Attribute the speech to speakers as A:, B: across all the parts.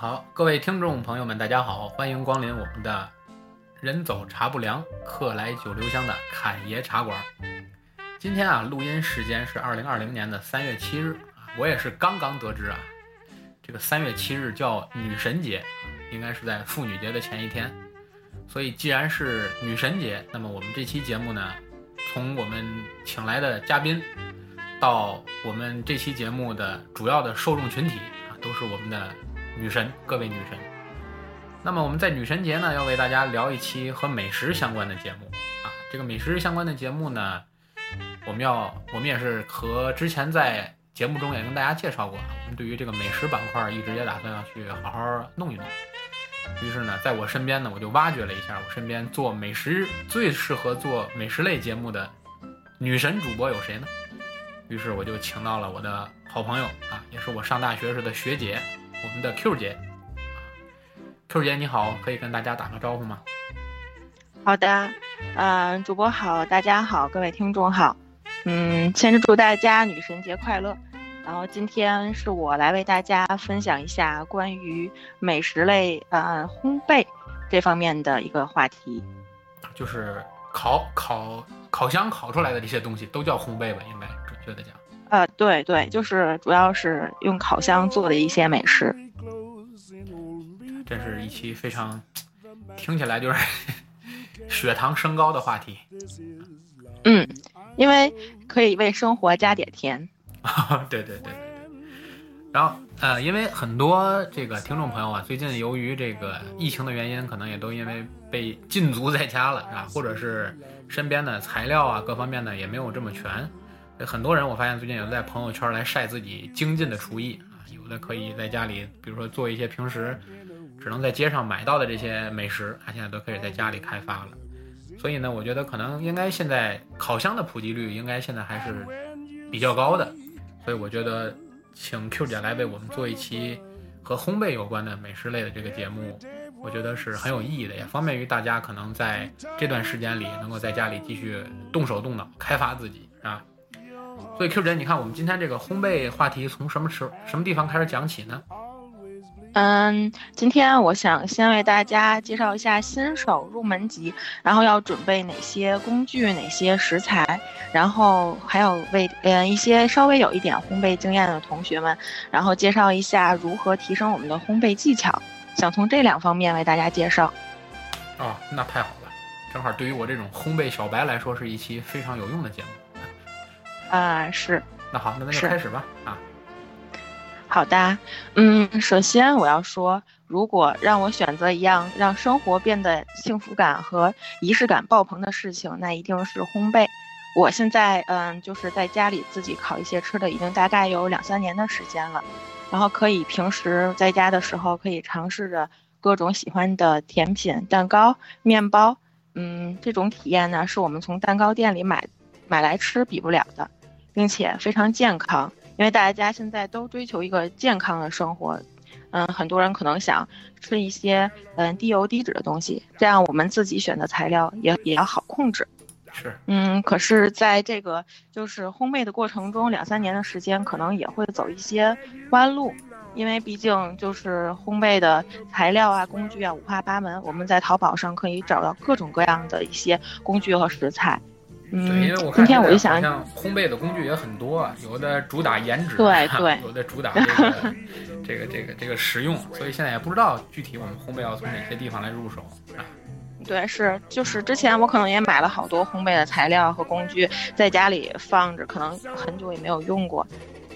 A: 好，各位听众朋友们，大家好，欢迎光临我们的“人走茶不凉，客来酒留香”的侃爷茶馆。今天啊，录音时间是二零二零年的三月七日，我也是刚刚得知啊，这个三月七日叫女神节，应该是在妇女节的前一天。所以既然是女神节，那么我们这期节目呢，从我们请来的嘉宾，到我们这期节目的主要的受众群体啊，都是我们的女神，各位女神。那么我们在女神节呢，要为大家聊一期和美食相关的节目啊。这个美食相关的节目呢，我们要我们也是和之前在节目中也跟大家介绍过，我们对于这个美食板块一直也打算要去好好弄一弄。于是呢，在我身边呢，我就挖掘了一下我身边做美食最适合做美食类节目的女神主播有谁呢？于是我就请到了我的好朋友啊，也是我上大学时的学姐，我们的 Q 姐。Q 姐你好，可以跟大家打个招呼吗？
B: 好的，嗯，主播好，大家好，各位听众好，嗯，先祝大家女神节快乐。然后今天是我来为大家分享一下关于美食类呃烘焙这方面的一个话题，
A: 就是烤烤烤箱烤出来的这些东西都叫烘焙吧，应该准确的讲。
B: 呃，对对，就是主要是用烤箱做的一些美食。
A: 这是一期非常听起来就是 血糖升高的话题。
B: 嗯，因为可以为生活加点甜。
A: 啊，对对对对对，然后呃，因为很多这个听众朋友啊，最近由于这个疫情的原因，可能也都因为被禁足在家了啊，或者是身边的材料啊各方面呢也没有这么全，很多人我发现最近有在朋友圈来晒自己精进的厨艺啊，有的可以在家里，比如说做一些平时只能在街上买到的这些美食，他现在都可以在家里开发了，所以呢，我觉得可能应该现在烤箱的普及率应该现在还是比较高的。所以我觉得，请 Q 姐来为我们做一期和烘焙有关的美食类的这个节目，我觉得是很有意义的，也方便于大家可能在这段时间里能够在家里继续动手动脑开发自己，啊。所以 Q 姐，你看我们今天这个烘焙话题从什么时什么地方开始讲起呢？
B: 嗯，今天我想先为大家介绍一下新手入门级，然后要准备哪些工具、哪些食材，然后还有为嗯一些稍微有一点烘焙经验的同学们，然后介绍一下如何提升我们的烘焙技巧。想从这两方面为大家介绍。
A: 哦，那太好了，正好对于我这种烘焙小白来说是一期非常有用的节目。
B: 啊，是。
A: 那好，那咱就开始吧。啊。
B: 好的，嗯，首先我要说，如果让我选择一样让生活变得幸福感和仪式感爆棚的事情，那一定是烘焙。我现在嗯，就是在家里自己烤一些吃的，已经大概有两三年的时间了。然后可以平时在家的时候，可以尝试着各种喜欢的甜品、蛋糕、面包。嗯，这种体验呢，是我们从蛋糕店里买买来吃比不了的，并且非常健康。因为大家现在都追求一个健康的生活，嗯，很多人可能想吃一些嗯低油低脂的东西，这样我们自己选的材料也也要好控制。
A: 是，
B: 嗯，可是在这个就是烘焙的过程中，两三年的时间可能也会走一些弯路，因为毕竟就是烘焙的材料啊、工具啊五花八门，我们在淘宝上可以找到各种各样的一些工具和食材。
A: 对，因为我看现在好像烘焙的工具也很多，有的主打颜值，
B: 对对，
A: 有的主打这个 这个这个这个实用，所以现在也不知道具体我们烘焙要从哪些地方来入手啊。
B: 对，是就是之前我可能也买了好多烘焙的材料和工具，在家里放着，可能很久也没有用过，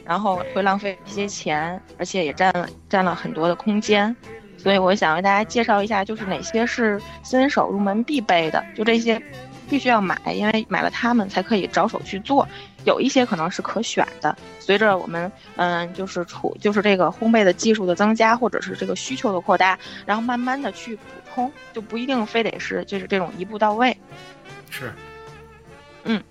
B: 然后会浪费一些钱，而且也占了占了很多的空间，所以我想为大家介绍一下，就是哪些是新手入门必备的，就这些。必须要买，因为买了它们才可以着手去做。有一些可能是可选的，随着我们嗯，就是处就是这个烘焙的技术的增加，或者是这个需求的扩大，然后慢慢的去补充，就不一定非得是就是这种一步到位。
A: 是，
B: 嗯。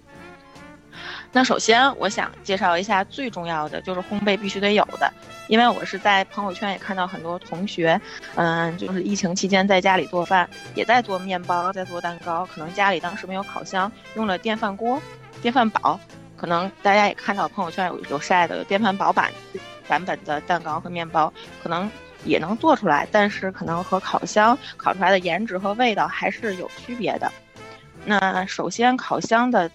B: 那首先我想介绍一下最重要的就是烘焙必须得有的，因为我是在朋友圈也看到很多同学，嗯，就是疫情期间在家里做饭，也在做面包，在做蛋糕，可能家里当时没有烤箱，用了电饭锅、电饭煲，可能大家也看到朋友圈有有晒的电饭煲版版本的蛋糕和面包，可能也能做出来，但是可能和烤箱烤出来的颜值和味道还是有区别的。那首先，烤箱的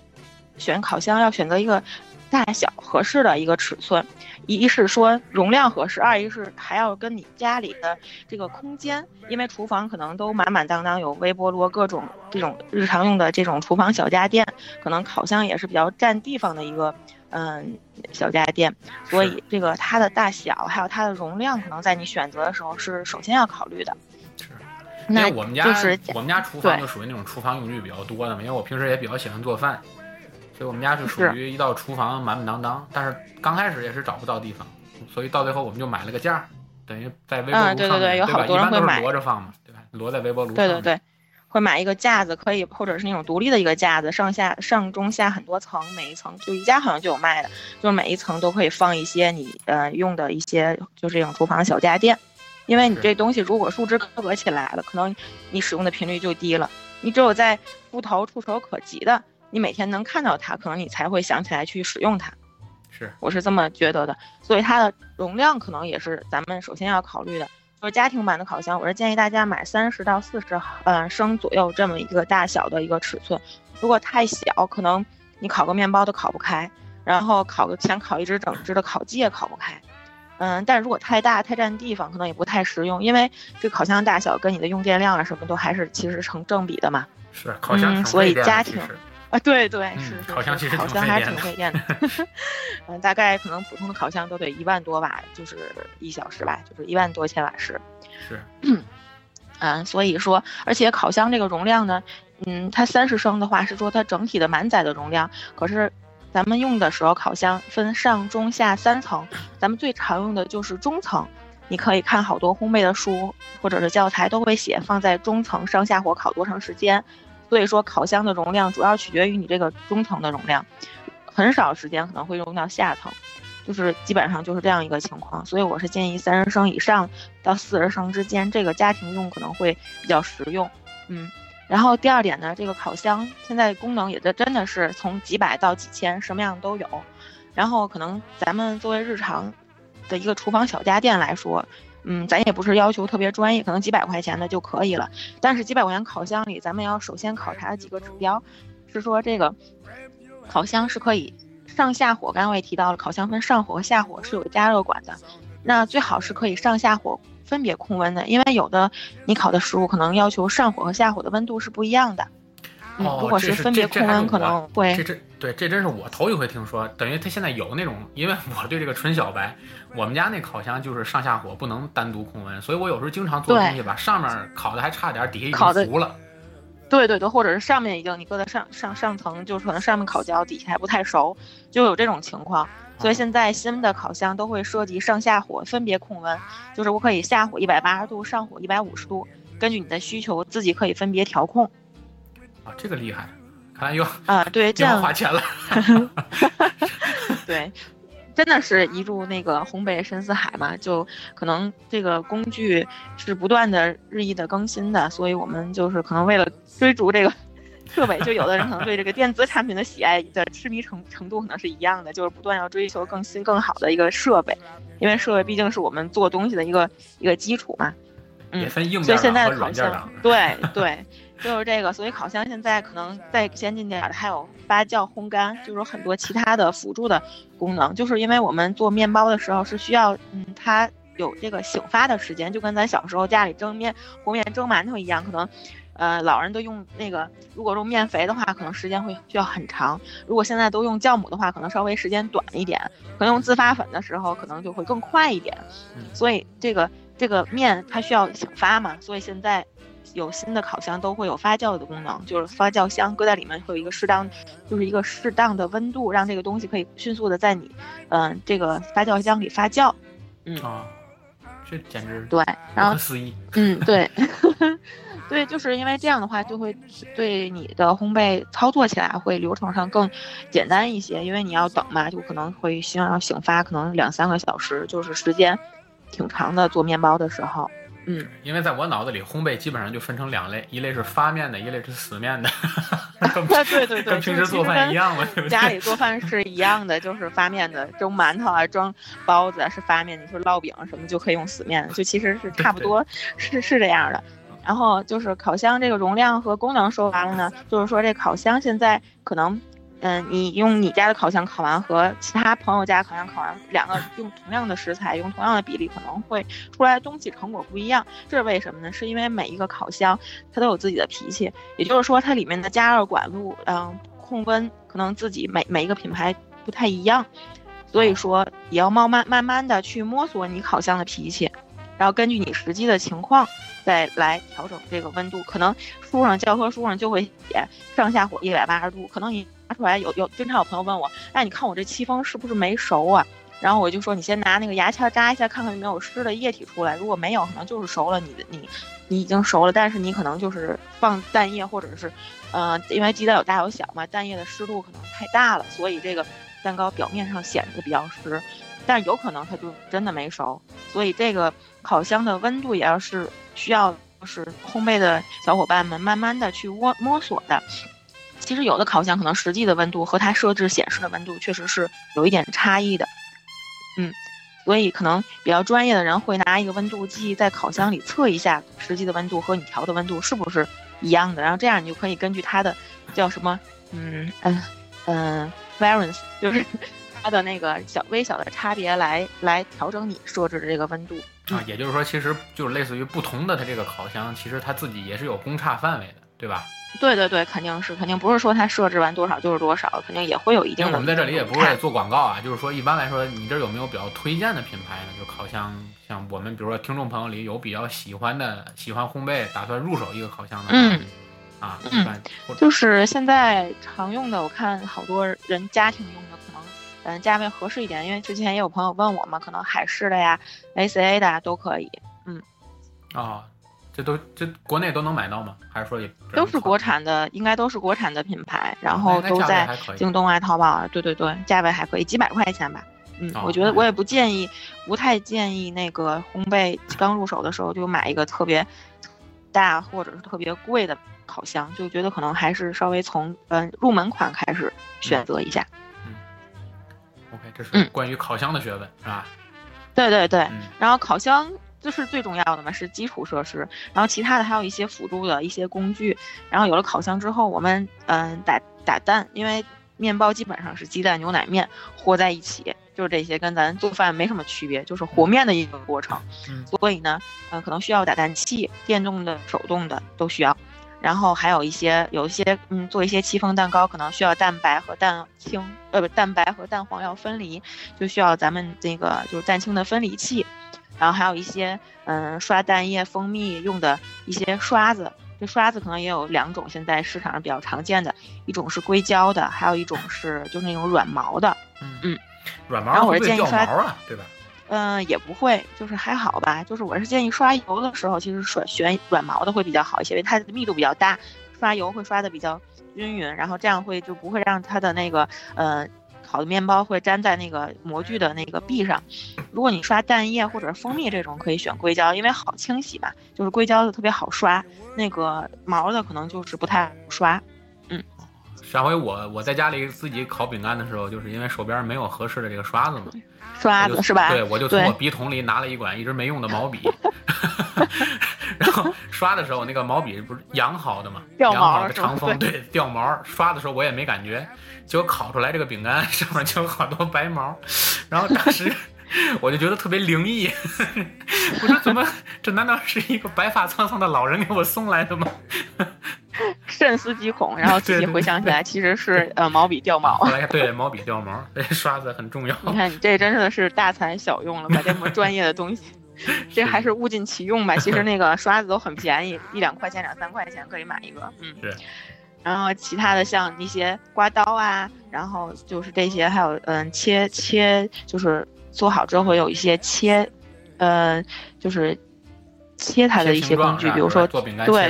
B: 选烤箱要选择一个大小合适的一个尺寸，一是说容量合适，二一是还要跟你家里的这个空间，因为厨房可能都满满当当，有微波炉各种这种日常用的这种厨房小家电，可能烤箱也是比较占地方的一个嗯小家电，所以这个它的大小还有它的容量，可能在你选择的时候是首先要考虑的。
A: 因为我们家就是我们家厨房就属于那种厨房用具比较多的嘛，因为我平时也比较喜欢做饭，所以我们家是属于一到厨房满满当当。但是刚开始也是找不到地方，所以到最后我们就买了个架，等于在微波炉上，
B: 对对对，有好
A: 多
B: 人会买，
A: 摞着放嘛，对吧？摞在微波炉上。
B: 对对对，会买一个架子，可以或者是那种独立的一个架子，上下上中下很多层，每一层就宜家好像就有卖的，就是每一层都可以放一些你呃用的一些就这种厨房小家电。因为你这东西如果束之高阁起来了，可能你使用的频率就低了。你只有在夫头触手可及的，你每天能看到它，可能你才会想起来去使用它。
A: 是，
B: 我是这么觉得的。所以它的容量可能也是咱们首先要考虑的。就是家庭版的烤箱，我是建议大家买三十到四十嗯升左右这么一个大小的一个尺寸。如果太小，可能你烤个面包都烤不开，然后烤个想烤一只整只的烤鸡也烤不开。嗯，但如果太大太占地方，可能也不太实用，因为这烤箱大小跟你的用电量啊什么都还是其实成正比的嘛。
A: 是烤箱，
B: 所以家庭啊，对对是是，
A: 烤箱其实
B: 烤箱还是挺费电的。嗯，大概可能普通的烤箱都得一万多瓦，就是一小时吧，就是一万多千瓦时。
A: 是。
B: 嗯，所以说，而且烤箱这个容量呢，嗯，它三十升的话是说它整体的满载的容量，可是。咱们用的时候，烤箱分上中下三层，咱们最常用的就是中层。你可以看好多烘焙的书或者是教材都会写放在中层上下火烤多长时间。所以说，烤箱的容量主要取决于你这个中层的容量，很少时间可能会用到下层，就是基本上就是这样一个情况。所以我是建议三十升以上到四十升之间，这个家庭用可能会比较实用。嗯。然后第二点呢，这个烤箱现在功能也就真的是从几百到几千，什么样都有。然后可能咱们作为日常的一个厨房小家电来说，嗯，咱也不是要求特别专业，可能几百块钱的就可以了。但是几百块钱烤箱里，咱们要首先考察几个指标，是说这个烤箱是可以上下火。刚刚我也提到了，烤箱分上火和下火，是有加热管的。那最好是可以上下火。分别控温的，因为有的你烤的食物可能要求上火和下火的温度是不一样的。
A: 哦，
B: 如果是分别控温，可能会
A: 这这对这真是我头一回听说。等于它现在有那种，因为我对这个纯小白，我们家那烤箱就是上下火不能单独控温，所以我有时候经常做东西吧，上面烤的还差点，底下已经糊了。
B: 对对对，或者是上面已经你搁在上上上层，就是可能上面烤焦，底下还不太熟，就有这种情况。所以现在新的烤箱都会涉及上下火分别控温，就是我可以下火一百八十度，上火一百五十度，根据你的需求自己可以分别调控。
A: 啊，这个厉害，看来又
B: 啊，对，这样
A: 花钱了。
B: 对，真的是一入那个红，北深似海嘛，就可能这个工具是不断的日益的更新的，所以我们就是可能为了追逐这个。设备就有的人可能对这个电子产品的喜爱的痴迷程程度可能是一样的，就是不断要追求更新更好的一个设备，因为设备毕竟是我们做东西的一个一个基础嘛。嗯，所以现在的烤箱，对对，就是这个。所以烤箱现在可能再先进点的还有发酵、烘干，就是有很多其他的辅助的功能。就是因为我们做面包的时候是需要，嗯，它有这个醒发的时间，就跟咱小时候家里蒸面、和面、蒸馒头一样，可能。呃，老人都用那个，如果用面肥的话，可能时间会需要很长；如果现在都用酵母的话，可能稍微时间短一点。可能用自发粉的时候，可能就会更快一点。所以这个这个面它需要醒发嘛，所以现在有新的烤箱都会有发酵的功能，就是发酵箱搁在里面会有一个适当，就是一个适当的温度，让这个东西可以迅速的在你嗯这个发酵箱里发酵。嗯
A: 啊，这简直
B: 对，然后
A: 思议。
B: 嗯，对。对，就是因为这样的话，就会对你的烘焙操作起来会流程上更简单一些，因为你要等嘛，就可能会希望要醒发，可能两三个小时，就是时间挺长的。做面包的时候，嗯，
A: 因为在我脑子里，烘焙基本上就分成两类，一类是发面的，一类是死面的。
B: 对对对，
A: 跟平时做饭一样嘛，对不对？
B: 家里做饭是一样的，就是发面的，蒸馒头啊，蒸包子啊是发面，你说烙饼什么就可以用死面，就其实是差不多，是是这样的。然后就是烤箱这个容量和功能说完了呢，就是说这烤箱现在可能。嗯，你用你家的烤箱烤完和其他朋友家烤箱烤完，两个用同样的食材，用同样的比例，可能会出来的东西成果不一样。这是为什么呢？是因为每一个烤箱它都有自己的脾气，也就是说它里面的加热管路，嗯，控温可能自己每每一个品牌不太一样，所以说也要慢慢慢慢的去摸索你烤箱的脾气，然后根据你实际的情况再来调整这个温度。可能书上教科书上就会写上下火一百八十度，可能你。拿出来有有经常有朋友问我，哎，你看我这戚风是不是没熟啊？然后我就说你先拿那个牙签扎一下，看看有没有湿的液体出来。如果没有，可能就是熟了。你的你你已经熟了，但是你可能就是放蛋液或者是，呃，因为鸡蛋有大有小嘛，蛋液的湿度可能太大了，所以这个蛋糕表面上显得比较湿。但有可能它就真的没熟，所以这个烤箱的温度也要是需要就是烘焙的小伙伴们慢慢的去摸摸索的。其实有的烤箱可能实际的温度和它设置显示的温度确实是有一点差异的，嗯，所以可能比较专业的人会拿一个温度计在烤箱里测一下实际的温度和你调的温度是不是一样的，然后这样你就可以根据它的叫什么，嗯嗯嗯，variance，就是它的那个小微小的差别来来调整你设置的这个温度。
A: 啊，也就是说，其实就是类似于不同的它这个烤箱，其实它自己也是有公差范围的，对吧？
B: 对对对，肯定是，肯定不是说它设置完多少就是多少，肯定也会有一定的。
A: 我们在这里也不是做广告啊，就是说一般来说，你这有没有比较推荐的品牌呢？就烤箱，像我们比如说听众朋友里有比较喜欢的、喜欢烘焙、打算入手一个烤箱的，
B: 嗯，
A: 啊，
B: 嗯，就是现在常用的，我看好多人家庭用的，可能嗯价位合适一点，因为之前也有朋友问我嘛，可能海事的呀、ACA 的呀都可以，嗯，
A: 啊。这都这国内都能买到吗？还是说也
B: 都是国产的？应该都是国产的品牌，然后都在京东啊、淘宝啊。对对对，价位还可以，几百块钱吧。嗯，我觉得我也不建议，不太建议那个烘焙刚入手的时候就买一个特别大或者是特别贵的烤箱，就觉得可能还是稍微从嗯入门款开始选择一下。
A: 嗯，OK，这是关于烤箱的学问，是吧？
B: 对对对，然后烤箱。这是最重要的嘛，是基础设施，然后其他的还有一些辅助的一些工具，然后有了烤箱之后，我们嗯打打蛋，因为面包基本上是鸡蛋牛奶面和在一起，就是这些跟咱做饭没什么区别，就是和面的一个过程，所以呢，嗯可能需要打蛋器，电动的、手动的都需要，然后还有一些有一些嗯做一些戚风蛋糕可能需要蛋白和蛋清，呃不蛋白和蛋黄要分离，就需要咱们这个就是蛋清的分离器。然后还有一些，嗯，刷蛋液、蜂蜜用的一些刷子。这刷子可能也有两种，现在市场上比较常见的，一种是硅胶的，还有一种是就是那种软毛的。
A: 嗯嗯，软毛。
B: 然后我是建议刷
A: 啊，对吧？
B: 嗯，也不会，就是还好吧。就是我是建议刷油的时候，其实选选软毛的会比较好一些，因为它的密度比较大，刷油会刷的比较均匀，然后这样会就不会让它的那个，呃。烤的面包会粘在那个模具的那个壁上。如果你刷蛋液或者是蜂蜜这种，可以选硅胶，因为好清洗嘛，就是硅胶的特别好刷。那个毛的可能就是不太好刷。嗯，
A: 上回我我在家里自己烤饼干的时候，就是因为手边没有合适的这个刷子嘛，
B: 刷子是吧？
A: 对，我就从我笔筒里拿了一管一直没用的毛笔 然后刷的时候那个毛笔不是养好的嘛，
B: 掉
A: 毛的长锋对掉毛，刷的时候我也没感觉。结果烤出来这个饼干 上面就有好多白毛，然后当时 我就觉得特别灵异，我说怎么这难道是一个白发苍苍的老人给我送来的吗？
B: 深思极恐，然后自己回想起来，其实是呃毛笔掉毛。
A: 后来对毛笔掉毛，刷子很重要。
B: 你看你这真的是大材小用了，把这么专业的东西，这还是物尽其用吧。其实那个刷子都很便宜，一两块钱两三块钱可以买一个。嗯，
A: 是。
B: 然后其他的像一些刮刀啊，然后就是这些，还有嗯切切，就是做好之后会有一些切，呃，就是切它的一些工具，比如说对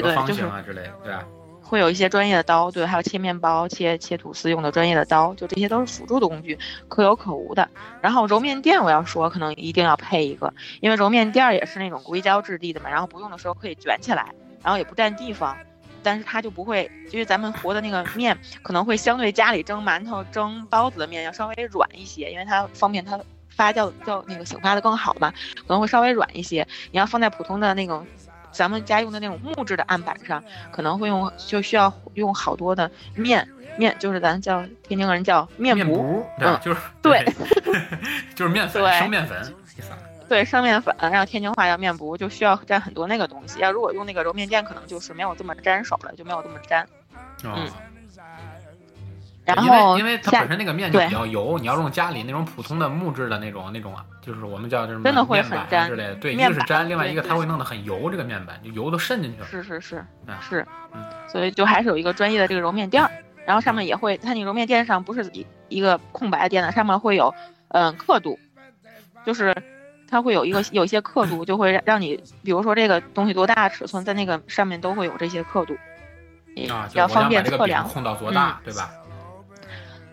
B: 对，就是
A: 之类的，对吧？
B: 会有一些专业的刀，对，还有切面包、切切吐司用的专业的刀，就这些都是辅助的工具，可有可无的。然后揉面垫，我要说可能一定要配一个，因为揉面垫也是那种硅胶质地的嘛，然后不用的时候可以卷起来，然后也不占地方。但是它就不会，因为咱们和的那个面可能会相对家里蒸馒头、蒸包子的面要稍微软一些，因为它方便它发酵叫那个醒发的更好嘛，可能会稍微软一些。你要放在普通的那种咱们家用的那种木质的案板上，可能会用就需要用好多的面面，就是咱叫天津人叫面
A: 面
B: 糊，
A: 嗯，就是
B: 对，
A: 就是面粉生面粉。
B: 对，生面粉，然后天津话叫面糊，就需要蘸很多那个东西。要如果用那个揉面垫，可能就是没有这么粘手了，就没有这么粘。
A: 嗯。
B: 然后，
A: 因为它本身那个面就比较油，你要用家里那种普通的木质的那种那种啊，就是我们叫什么
B: 真的会很粘
A: 之类的。对，一个是粘，另外一个它会弄得很油，这个面板就油都渗进去了。
B: 是是是，是。所以就还是有一个专业的这个揉面垫儿，然后上面也会，它那揉面垫上不是一一个空白的垫子，上面会有嗯刻度，就是。它会有一个有一些刻度，就会让你，比如说这个东西多大尺寸，在那个上面都会有这些刻度，
A: 啊，
B: 比较方便测量。
A: 控到多大，对吧？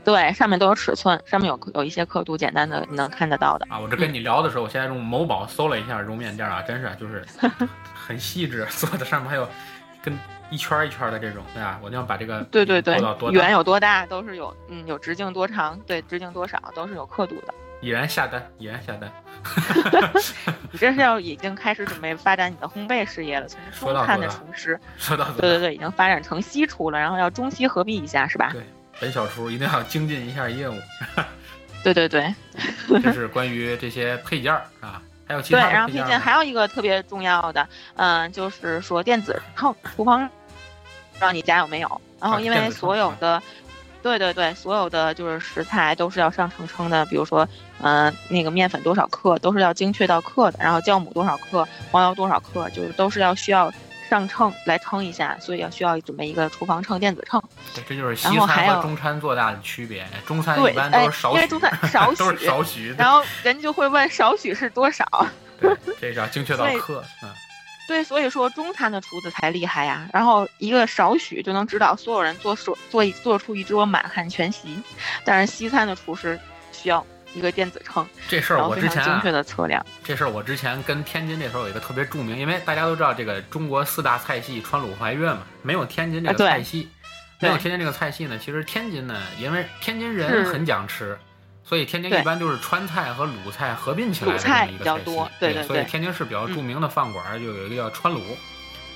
B: 对，上面都有尺寸，上面有有一些刻度，简单的你能看得到的。
A: 啊，我这跟你聊的时候，我现在用某宝搜了一下揉面垫啊，真是就是 很细致，做的上面还有跟一圈一圈的这种，对吧？我就要把这个
B: 对对对，圆有
A: 多
B: 大都是有，嗯，有直径多长，对，直径多少都是有刻度的。
A: 已然下单，已然下单。
B: 你这是要已经开始准备发展你的烘焙事业了，从中餐的厨师，
A: 说到
B: 对对对，已经发展成西厨了，然后要中西合璧一下，是吧？
A: 对，本小厨一定要精进一下业务。
B: 对对对，
A: 这是关于这些配件儿啊，还有其他
B: 对，然后配件还有一个特别重要的，嗯，就是说电子秤，厨房，不知道你家有没有？然后因为所有的。对对对，所有的就是食材都是要上称称的，比如说，嗯，那个面粉多少克都是要精确到克的，然后酵母多少克，黄油多少克，就是都是要需要上秤来称一下，所以要需要准备一个厨房秤、电子秤。
A: 对，这就是西餐和中餐做大的区别。中餐一般
B: 都
A: 是少
B: 许，因为中餐少许，
A: 都是少许。
B: 然后人就会问少许是多少？
A: 对，这要精确到克，嗯。
B: 对，所以说中餐的厨子才厉害呀。然后一个少许就能指导所有人做做做一做出一桌满汉全席，但是西餐的厨师需要一个电子秤，
A: 这事儿我之前
B: 精确的测量。
A: 这事儿我之前跟天津那时候有一个特别著名，因为大家都知道这个中国四大菜系川鲁淮粤嘛，没有天津这个菜系，没有天津这个菜系呢。其实天津呢，因为天津人很讲吃。所以天津一般就是川菜和鲁菜合并起来的这么一个菜系，
B: 对，
A: 所以天津市比较著名的饭馆就有一个叫川鲁，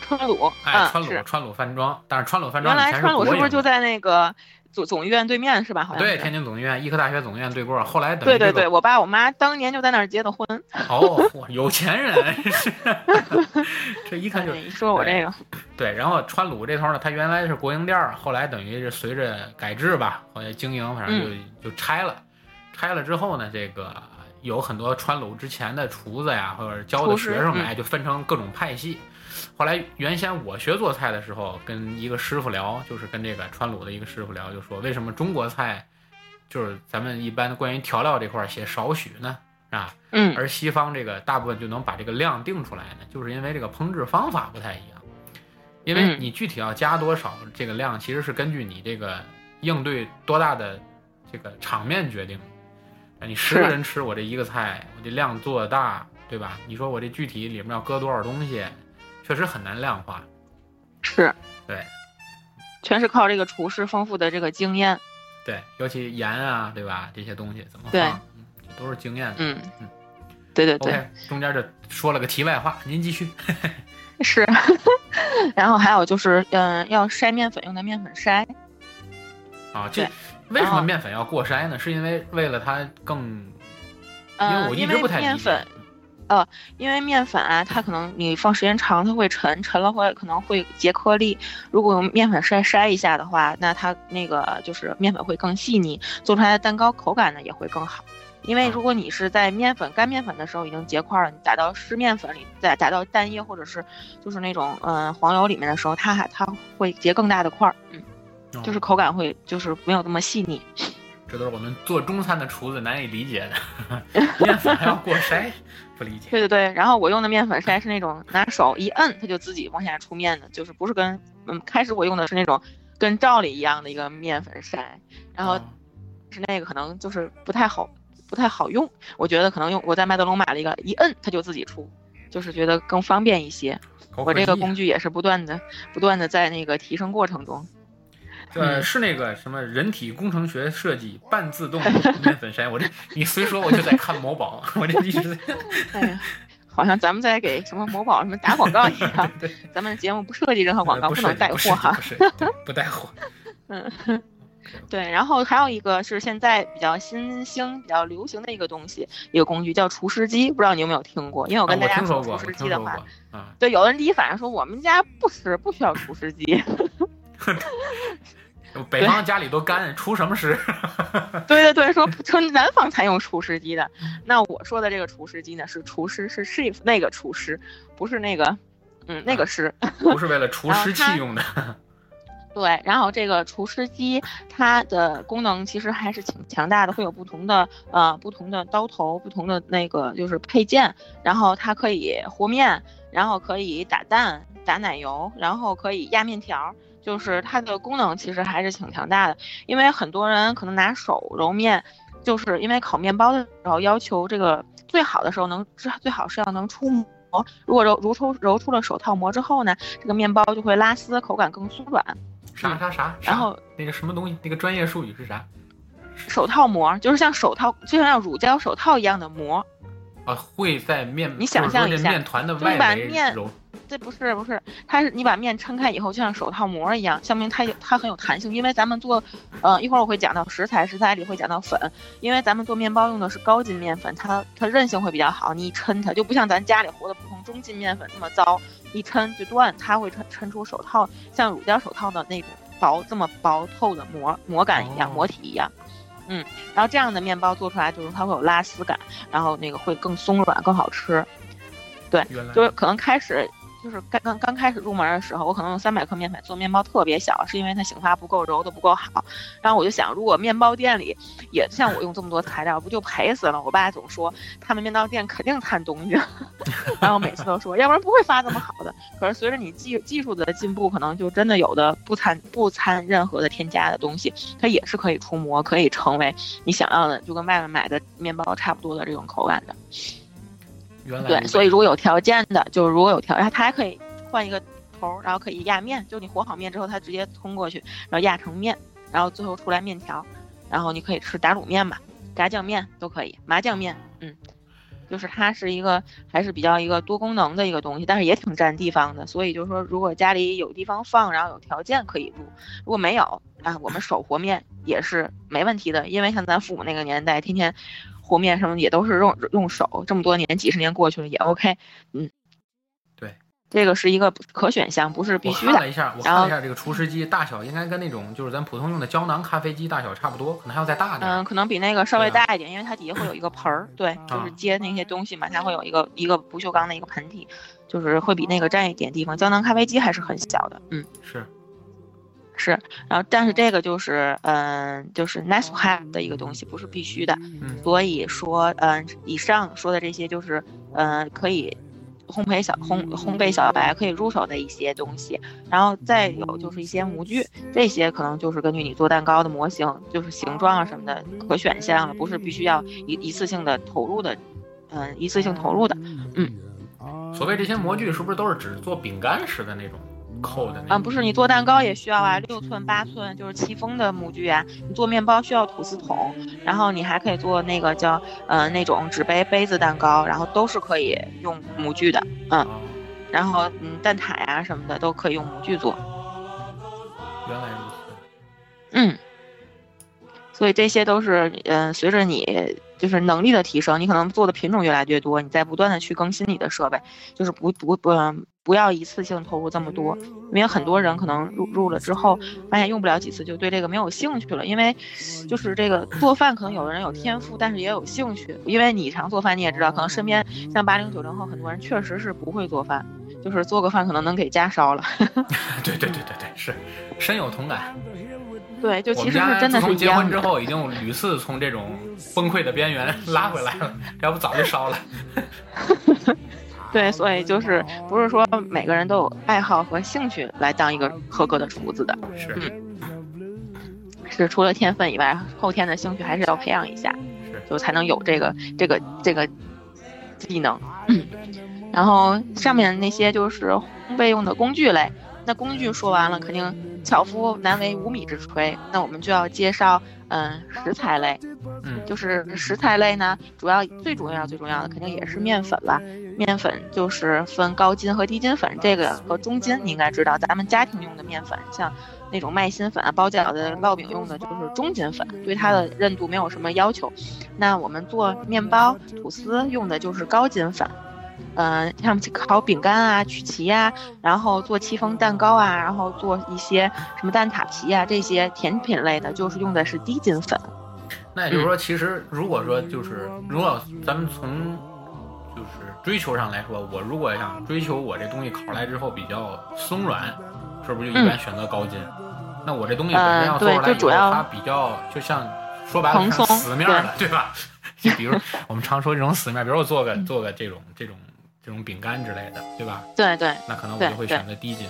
B: 川鲁，
A: 哎，川鲁，川鲁饭庄，但是川鲁饭庄
B: 原来川鲁
A: 是
B: 不是就在那个总总医院对面是吧？好像
A: 对，天津总医院，医科大学总医院对过，后来等
B: 对对对，我爸我妈当年就在那儿结的婚。
A: 哦，有钱人，这一看就
B: 说我这个
A: 对，然后川鲁这头呢，它原来是国营店儿，后来等于是随着改制吧，后来经营反正就就拆了。拆了之后呢，这个有很多川鲁之前的厨子呀，或者教的学生们，哎，就分成各种派系。后来原先我学做菜的时候，跟一个师傅聊，就是跟这个川鲁的一个师傅聊，就说为什么中国菜就是咱们一般关于调料这块写少许呢？啊，
B: 嗯，
A: 而西方这个大部分就能把这个量定出来呢，就是因为这个烹制方法不太一样。因为你具体要加多少这个量，其实是根据你这个应对多大的这个场面决定。你十个人吃我这一个菜，我这量做大，对吧？你说我这具体里面要搁多少东西，确实很难量化。
B: 是，
A: 对，
B: 全是靠这个厨师丰富的这个经验。
A: 对，尤其盐啊，对吧？这些东西怎么放，都是经验。
B: 嗯嗯，对对对。
A: 中间这说了个题外话，您继续。
B: 是，然后还有就是，嗯，要筛面粉用的面粉筛。
A: 啊，这。为什么面粉要过筛呢？是因为为了它更，因为我一直不太
B: 面粉，呃，因为面粉啊，它可能你放时间长，它会沉，沉了会可能会结颗粒。如果用面粉筛筛一下的话，那它那个就是面粉会更细腻，做出来的蛋糕口感呢也会更好。因为如果你是在面粉干面粉的时候已经结块了，你打到湿面粉里，再打到蛋液或者是就是那种嗯黄油里面的时候，它还它会结更大的块儿，嗯。就是口感会就是没有那么细腻，
A: 这都是我们做中餐的厨子难以理解的。面粉还要过筛，不理解。
B: 对对对，然后我用的面粉筛是那种拿手一摁它就自己往下出面的，就是不是跟嗯开始我用的是那种跟罩里一样的一个面粉筛，然后是那个可能就是不太好不太好用，我觉得可能用我在麦德龙买了一个一摁它就自己出。就是觉得更方便一些。我这个工
A: 具
B: 具也是不断的、不断的在那个提升过程中。
A: 呃，是那个什么人体工程学设计半自动面粉筛。我这你虽说我就在看某宝，我这一直在。
B: 哎呀，好像咱们在给什么某宝什么打广告一样。
A: 对，
B: 咱们节目不设计任何广告，
A: 不
B: 能带货哈。
A: 不带货。
B: 嗯。对，然后还有一个是现在比较新兴、比较流行的一个东西，一个工具叫除湿机，不知道你有没有听过？因为我跟大家
A: 说
B: 除湿机的话，
A: 啊，
B: 对，有的人第一反应说我们家不湿，不需要除湿机。
A: 北方家里都干，除什么湿？
B: 对对对，说说南方才用除湿机的。那我说的这个除湿机呢，是除湿，是 shift 那个除湿，不是那个，嗯，那个湿，
A: 不是为了除湿器用的。
B: 对，然后这个除湿机它的功能其实还是挺强大的，会有不同的呃不同的刀头，不同的那个就是配件，然后它可以和面，然后可以打蛋、打奶油，然后可以压面条，就是它的功能其实还是挺强大的。因为很多人可能拿手揉面，就是因为烤面包的时候要求这个最好的时候能最最好是要能出膜，如果揉揉出揉出了手套膜之后呢，这个面包就会拉丝，口感更松软。
A: 啥啥啥？
B: 然后
A: 那个什么东西？那个专业术语是啥？
B: 手套膜，就是像手套，就像像乳胶手套一样的膜。
A: 啊，会在面，
B: 你想象一下，
A: 面团的外
B: 围揉。这不是不是，它是你把面撑开以后，就像手套膜一样，说明它有它很有弹性。因为咱们做，呃，一会儿我会讲到食材，食材里会讲到粉，因为咱们做面包用的是高筋面粉，它它韧性会比较好，你一抻它就不像咱家里和的普通中筋面粉那么糟，一抻就断，它会抻抻出手套像乳胶手套的那种薄这么薄透的膜膜感一样，膜体一样。嗯，然后这样的面包做出来就是它会有拉丝感，然后那个会更松软更好吃。对，就是可能开始。就是刚刚刚开始入门的时候，我可能用三百克面粉做面包特别小，是因为它醒发不够，揉的不够好。然后我就想，如果面包店里也像我用这么多材料，不就赔死了？我爸总说他们面包店肯定掺东西，然后每次都说，要不然不会发这么好的。可是随着你技技术的进步，可能就真的有的不掺不掺任何的添加的东西，它也是可以出模，可以成为你想要的，就跟外面买的面包差不多的这种口感的。对，所以如果有条件的，就是如果有条，然后它还可以换一个头，然后可以压面，就你和好面之后，它直接通过去，然后压成面，然后最后出来面条，然后你可以吃打卤面嘛，炸酱面都可以，麻酱面，嗯，就是它是一个还是比较一个多功能的一个东西，但是也挺占地方的，所以就是说，如果家里有地方放，然后有条件可以入，如果没有啊，我们手和面也是没问题的，因为像咱父母那个年代，天天。和面什么也都是用用手，这么多年几十年过去了也 OK，嗯，
A: 对，
B: 这个是一个可选项，不是必须的。
A: 我看了一下，我看了一下这个除湿机大小应该跟那种就是咱普通用的胶囊咖啡机大小差不多，可能还要再大点。
B: 嗯，可能比那个稍微大一点，因为它底下会有一个盆儿，对，就是接那些东西嘛，它会有一个一个不锈钢的一个盆体，就是会比那个占一点地方。胶囊咖啡机还是很小的，嗯，
A: 是。
B: 是，然后但是这个就是，嗯，就是 nice to have 的一个东西，不是必须的。嗯所以说，嗯，以上说的这些就是，嗯，可以烘焙小烘烘焙小白可以入手的一些东西。然后再有就是一些模具，这些可能就是根据你做蛋糕的模型，就是形状啊什么的可选项了，不是必须要一一次性的投入的，嗯，一次性投入的。嗯，
A: 所谓这些模具是不是都是指做饼干式的那种？扣的
B: 啊，不是你做蛋糕也需要啊，六寸八寸就是戚风的模具啊。你做面包需要吐司桶，然后你还可以做那个叫呃那种纸杯杯子蛋糕，然后都是可以用模具的，嗯。然后嗯蛋挞呀什么的都可以用模具做。
A: 原来如此。
B: 嗯。所以这些都是嗯随着你就是能力的提升，你可能做的品种越来越多，你在不断的去更新你的设备，就是不不不。不要一次性投入这么多，因为很多人可能入入了之后，发现用不了几次就对这个没有兴趣了。因为就是这个做饭，可能有的人有天赋，但是也有兴趣。因为你常做饭，你也知道，可能身边像八零九零后很多人确实是不会做饭，就是做个饭可能能给家烧了。
A: 对对对对对，是深有同感。
B: 对，就其实是真的是
A: 结婚之后已经屡次从这种崩溃的边缘 拉回来了，要不早就烧了。
B: 对，所以就是不是说每个人都有爱好和兴趣来当一个合格的厨子的，
A: 是，
B: 是除了天分以外，后天的兴趣还是要培养一下，
A: 是，
B: 就才能有这个这个这个技能。然后上面那些就是烘焙用的工具类。那工具说完了，肯定巧妇难为无米之炊。那我们就要介绍，嗯，食材类。
A: 嗯，
B: 就是食材类呢，主要最主要最重要的肯定也是面粉了。面粉就是分高筋和低筋粉，这个和中筋你应该知道。咱们家庭用的面粉，像那种麦芯粉啊，包饺子、烙饼用的就是中筋粉，对它的韧度没有什么要求。那我们做面包、吐司用的就是高筋粉。嗯，像烤饼干啊、曲奇呀，然后做戚风蛋糕啊，然后做一些什么蛋挞皮啊这些甜品类的，就是用的是低筋粉。
A: 那也就是说，其实如果说就是如果咱们从就是追求上来说，我如果想追求我这东西烤出来之后比较松软，是不是就一般选择高筋？那我这东西本身要做出来以后，它比较就像说白了像死面的，对吧？就比如我们常说这种死面，比如我做个做个这种这种。这种饼干之类的，对吧？
B: 对对，
A: 那可能我就会选择低筋。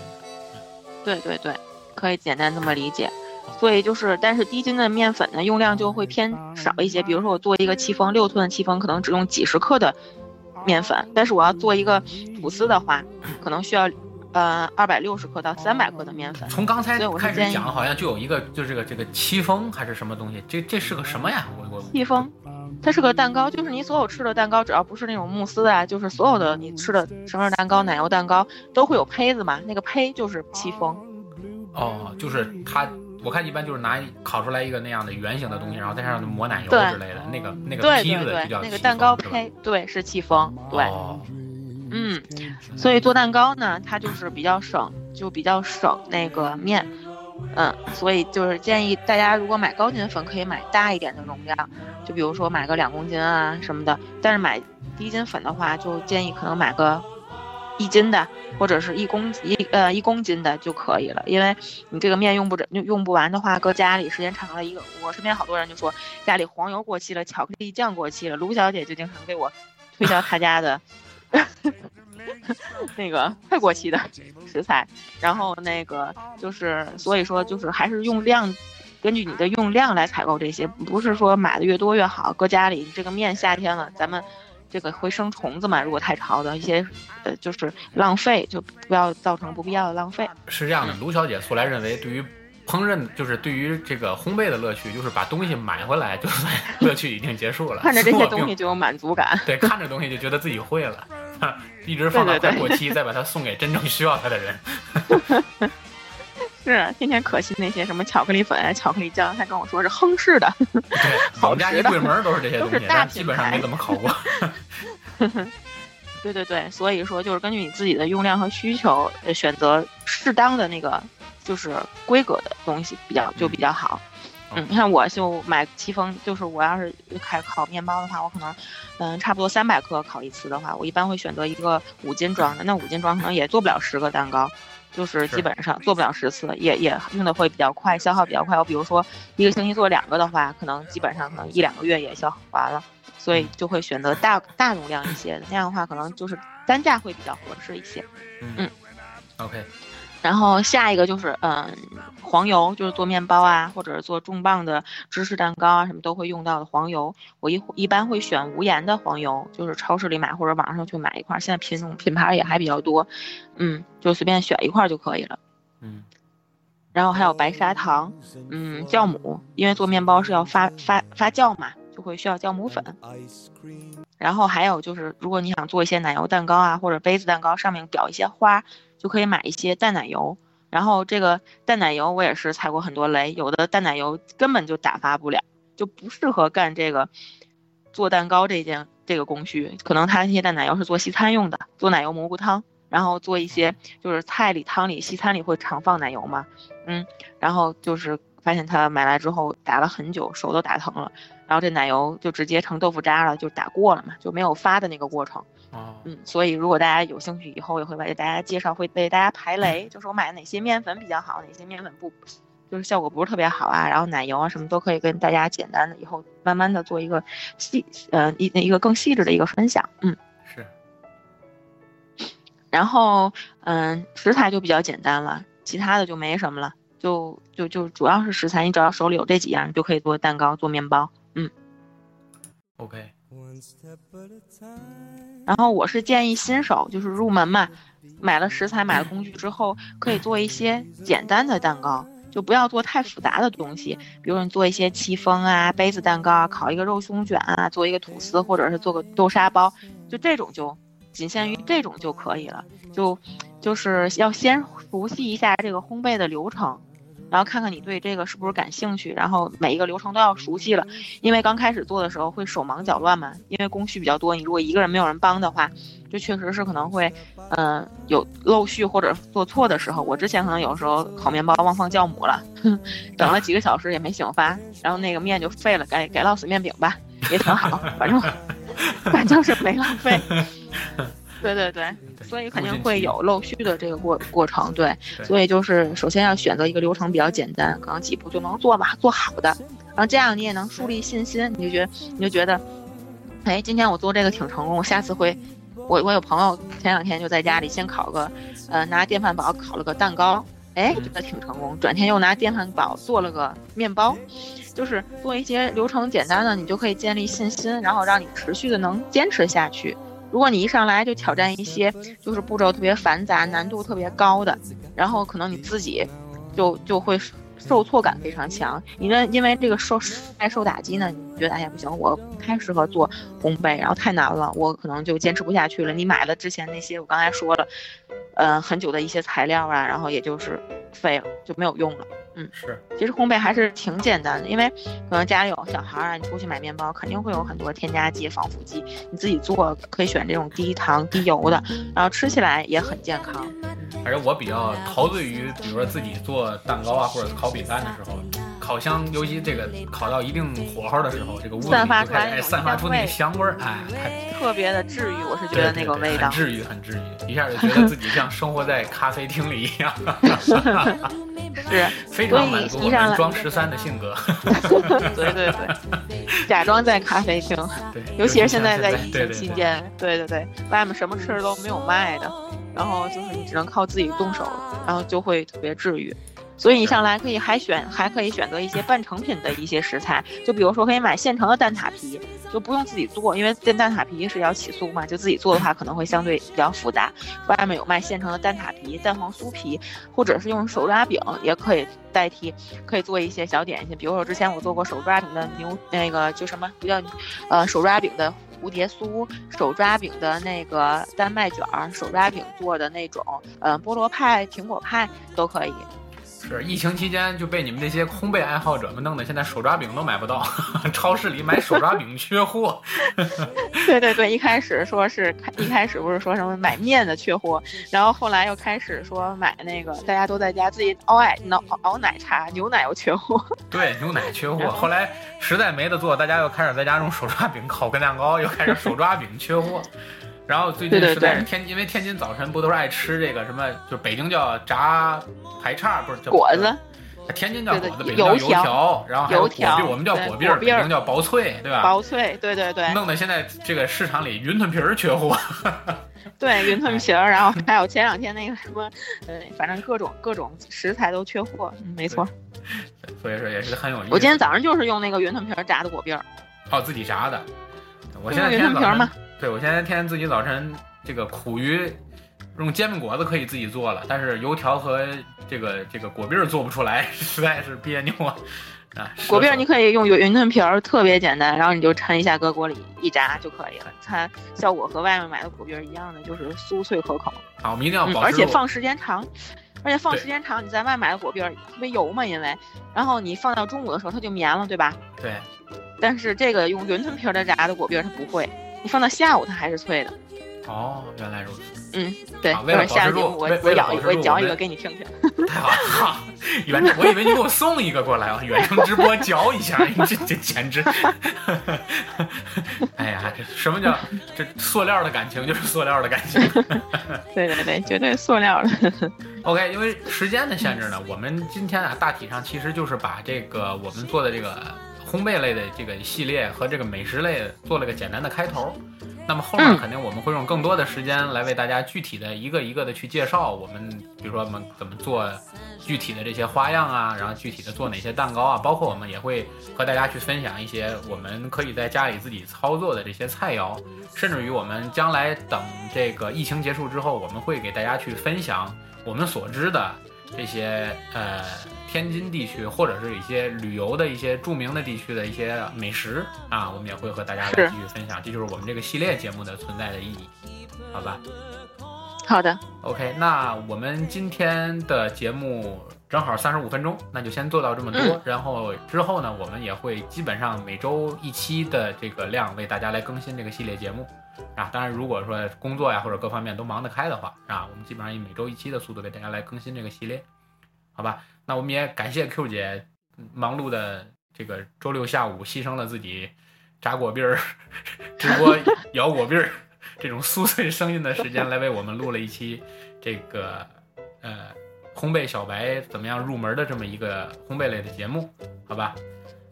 B: 对对对，可以简单这么理解。所以就是，但是低筋的面粉呢，用量就会偏少一些。比如说我做一个戚风六寸的戚风，可能只用几十克的面粉，但是我要做一个吐司的话，可能需要呃二百六十克到三百克的面粉。
A: 从刚才开始讲，好像就有一个，就这个这个戚风还是什么东西？这这是个什么呀？我我
B: 戚风。它是个蛋糕，就是你所有吃的蛋糕，只要不是那种慕斯啊，就是所有的你吃的生日蛋糕、奶油蛋糕都会有胚子嘛，那个胚就是戚风。
A: 哦，就是它，我看一般就是拿烤出来一个那样的圆形的东西，然后在上面抹奶油之类的，那个那个胚子就叫
B: 那个蛋糕胚，对，是戚风，对，嗯，所以做蛋糕呢，它就是比较省，就比较省那个面。嗯，所以就是建议大家，如果买高筋粉，可以买大一点的容量，就比如说买个两公斤啊什么的。但是买低筋粉的话，就建议可能买个一斤的，或者是一公一呃一公斤的就可以了。因为你这个面用不着用不完的话，搁家里时间长了，一个我身边好多人就说家里黄油过期了，巧克力酱过期了。卢小姐就经常给我推销她家的。那个快过期的食材，然后那个就是，所以说就是还是用量，根据你的用量来采购这些，不是说买的越多越好。搁家里这个面夏天了，咱们这个会生虫子嘛，如果太潮的一些，呃，就是浪费，就不要造成不必要的浪费。
A: 是这样的，卢小姐素来认为，对于烹饪，就是对于这个烘焙的乐趣，就是把东西买回来，就算乐趣已经结束了。
B: 看着这些东西就有满足感。
A: 对，看着东西就觉得自己会了。一直放到快过期，再把它送给真正需要它的人。
B: 是，天天可惜那些什么巧克力粉、巧克力酱，他跟我说是亨氏的。
A: 对，我们家一柜门都是这些东西，但基本上没怎么烤过。
B: 对对对，所以说就是根据你自己的用量和需求，选择适当的那个就是规格的东西比较就比较好。嗯，你看我就买戚风，就是我要是开烤面包的话，我可能，嗯，差不多三百克烤一次的话，我一般会选择一个五斤装的。那五斤装可能也做不了十个蛋糕，就是基本上做不了十次，也也用的会比较快，消耗比较快。我比如说一个星期做两个的话，可能基本上可能一两个月也消耗完了，所以就会选择大大容量一些的，那样的话可能就是单价会比较合适一些。
A: 嗯，OK。
B: 然后下一个就是，嗯，黄油，就是做面包啊，或者是做重磅的芝士蛋糕啊，什么都会用到的黄油。我一一般会选无盐的黄油，就是超市里买或者网上去买一块，现在品种品牌也还比较多，嗯，就随便选一块就可以了。
A: 嗯。
B: 然后还有白砂糖，嗯，酵母，因为做面包是要发发发酵嘛，就会需要酵母粉。然后还有就是，如果你想做一些奶油蛋糕啊，或者杯子蛋糕，上面裱一些花。就可以买一些淡奶油，然后这个淡奶油我也是踩过很多雷，有的淡奶油根本就打发不了，就不适合干这个做蛋糕这件这个工序。可能它那些淡奶油是做西餐用的，做奶油蘑菇汤，然后做一些就是菜里、汤里、西餐里会常放奶油嘛，嗯，然后就是发现它买来之后打了很久，手都打疼了，然后这奶油就直接成豆腐渣了，就打过了嘛，就没有发的那个过程。嗯，所以如果大家有兴趣，以后也会为大家介绍，会为大家排雷，就是我买哪些面粉比较好，哪些面粉不，就是效果不是特别好啊。然后奶油啊什么都可以跟大家简单的以后慢慢的做一个细，呃一一个更细致的一个分享。嗯，
A: 是。
B: 然后嗯，食材就比较简单了，其他的就没什么了，就就就主要是食材，你只要手里有这几样，就可以做蛋糕、做面包。嗯。
A: OK，
B: 然后我是建议新手就是入门嘛，买了食材买了工具之后，可以做一些简单的蛋糕，就不要做太复杂的东西，比如你做一些戚风啊、杯子蛋糕啊、烤一个肉松卷啊、做一个吐司，或者是做个豆沙包，就这种就仅限于这种就可以了，就就是要先熟悉一下这个烘焙的流程。然后看看你对这个是不是感兴趣，然后每一个流程都要熟悉了，因为刚开始做的时候会手忙脚乱嘛，因为工序比较多，你如果一个人没有人帮的话，就确实是可能会，嗯，有漏序或者做错的时候。我之前可能有时候烤面包忘放酵母了，等了几个小时也没醒发，然后那个面就废了，改改烙死面饼吧，也挺好，反正 反正是没浪费。对对对，所以肯定会有漏序的这个过过程，对，所以就是首先要选择一个流程比较简单，可能几步就能做吧，做好的，然后这样你也能树立信心，你就觉得你就觉得，哎，今天我做这个挺成功，我下次会，我我有朋友前两天就在家里先烤个，呃，拿电饭煲烤了个蛋糕，哎，觉得挺成功，转天又拿电饭煲做了个面包，就是做一些流程简单的，你就可以建立信心，然后让你持续的能坚持下去。如果你一上来就挑战一些就是步骤特别繁杂、难度特别高的，然后可能你自己就就会受挫感非常强。你的因为这个受太受打击呢，你觉得哎呀不行，我不太适合做烘焙，然后太难了，我可能就坚持不下去了。你买了之前那些我刚才说了，呃很久的一些材料啊，然后也就是废了，就没有用了。嗯，
A: 是，
B: 其实烘焙还是挺简单的，因为可能家里有小孩啊，你出去买面包肯定会有很多添加剂、防腐剂，你自己做可以选这种低糖低油的，然后吃起来也很健康。
A: 反正我比较陶醉于，比如说自己做蛋糕啊，或者烤饼干的时候，烤箱尤其这个烤到一定火候的时候，这个屋子
B: 散发
A: 出来散发出那个香味儿，哎，
B: 特别的治愈，我是觉得那个味道
A: 很治愈，很治愈，一下就觉得自己像生活在咖啡厅里一样。
B: 是，
A: 非常满足我们装十三的性格。
B: 对对对，假装在咖啡厅，
A: 对，
B: 尤其是现在在疫
A: 情
B: 期间，对对对，外面什么吃的都没有卖的，然后就是你只能靠自己动手，然后就会特别治愈。所以你上来可以还选，还可以选择一些半成品的一些食材，就比如说可以买现成的蛋挞皮，就不用自己做，因为煎蛋挞皮是要起酥嘛，就自己做的话可能会相对比较复杂。外面有卖现成的蛋挞皮、蛋黄酥皮，或者是用手抓饼也可以代替，可以做一些小点心。比如说之前我做过手抓饼的牛那个就什么不叫，呃手抓饼的蝴蝶酥，手抓饼的那个丹麦卷儿，手抓饼做的那种呃菠萝派、苹果派都可以。
A: 是疫情期间就被你们这些烘焙爱好者们弄得现在手抓饼都买不到，超市里买手抓饼缺货。
B: 对对对，一开始说是一开始不是说什么买面的缺货，然后后来又开始说买那个大家都在家自己熬奶熬熬奶茶，牛奶又缺货。
A: 对，牛奶缺货。后来实在没得做，大家又开始在家用手抓饼烤个蛋糕，又开始手抓饼缺货。然后最近实在是天，因为天津早晨不都是爱吃这个什么，就是北京叫炸排叉，不是叫
B: 果子，
A: 天津叫果子，北京叫油条，然后还有果篦，我们叫果篦，北京叫薄脆，对吧？
B: 薄脆，对对对。
A: 弄得现在这个市场里云吞皮儿缺货。
B: 对，云吞皮儿，然后还有前两天那个什么，呃，反正各种各种食材都缺货，没错。
A: 所以说也是很有意思。
B: 我今天早上就是用那个云吞皮儿炸的果篦儿。
A: 哦，自己炸的。我现在天天早晨，对我现在天天自己早晨这个苦于用煎饼果子可以自己做了，但是油条和这个这个果篦做不出来，实在是别扭啊啊！
B: 果篦你可以用云云吞皮儿，特别简单，然后你就抻一下，搁锅里一炸就可以了，它效果和外面买的果篦一样的，就是酥脆可口。
A: 好，我们一定要保
B: 持，而且放时间长，而且放时间长，你在外买的果篦特别油嘛，因为然后你放到中午的时候它就绵了，对吧？
A: 对。
B: 但是这个用云吞皮儿的炸的果篦它不会，你放到下午它还是脆的。
A: 哦，原来如此。
B: 嗯，对。为了
A: 保持
B: 住，我我咬我嚼一个给你听听。
A: 太好了，远程我以为你给我送一个过来啊，远程直播嚼一下，你这这简直。哎呀，这什么叫这塑料的感情就是塑料的感情。
B: 对对对，绝对塑料的。
A: OK，因为时间的限制呢，我们今天啊大体上其实就是把这个我们做的这个。烘焙类的这个系列和这个美食类做了个简单的开头，那么后面肯定我们会用更多的时间来为大家具体的一个一个的去介绍我们，比如说我们怎么做具体的这些花样啊，然后具体的做哪些蛋糕啊，包括我们也会和大家去分享一些我们可以在家里自己操作的这些菜肴，甚至于我们将来等这个疫情结束之后，我们会给大家去分享我们所知的这些呃天津地区或者是一些旅游的一些著名的地区的一些美食啊，我们也会和大家来继续分享，这就是我们这个系列节目的存在的意义，好吧？
B: 好的
A: ，OK，那我们今天的节目正好三十五分钟，那就先做到这么多。然后之后呢，我们也会基本上每周一期的这个量为大家来更新这个系列节目啊。当然，如果说工作呀或者各方面都忙得开的话啊，我们基本上以每周一期的速度为大家来更新这个系列，好吧？那我们也感谢 Q 姐忙碌的这个周六下午牺牲了自己炸果篦儿、直播摇果篦儿。这种酥脆声音的时间来为我们录了一期，这个呃烘焙小白怎么样入门的这么一个烘焙类的节目，好吧？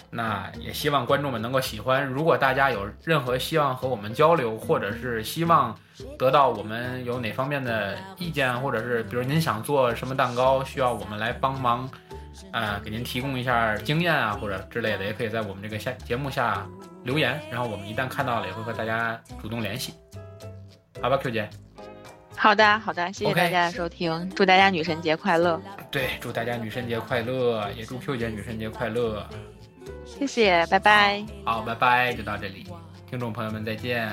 A: 那也希望观众们能够喜欢。如果大家有任何希望和我们交流，或者是希望得到我们有哪方面的意见，或者是比如您想做什么蛋糕，需要我们来帮忙，呃，给您提供一下经验啊，或者之类的，也可以在我们这个下节目下留言，然后我们一旦看到了，也会和大家主动联系。好吧，Q 姐。
B: 好的，好的，谢谢大家的收听，祝大家女神节快乐。
A: 对，祝大家女神节快乐，也祝 Q 姐女神节快乐。
B: 谢谢，拜拜。
A: 好，拜拜，就到这里，听众朋友们再见。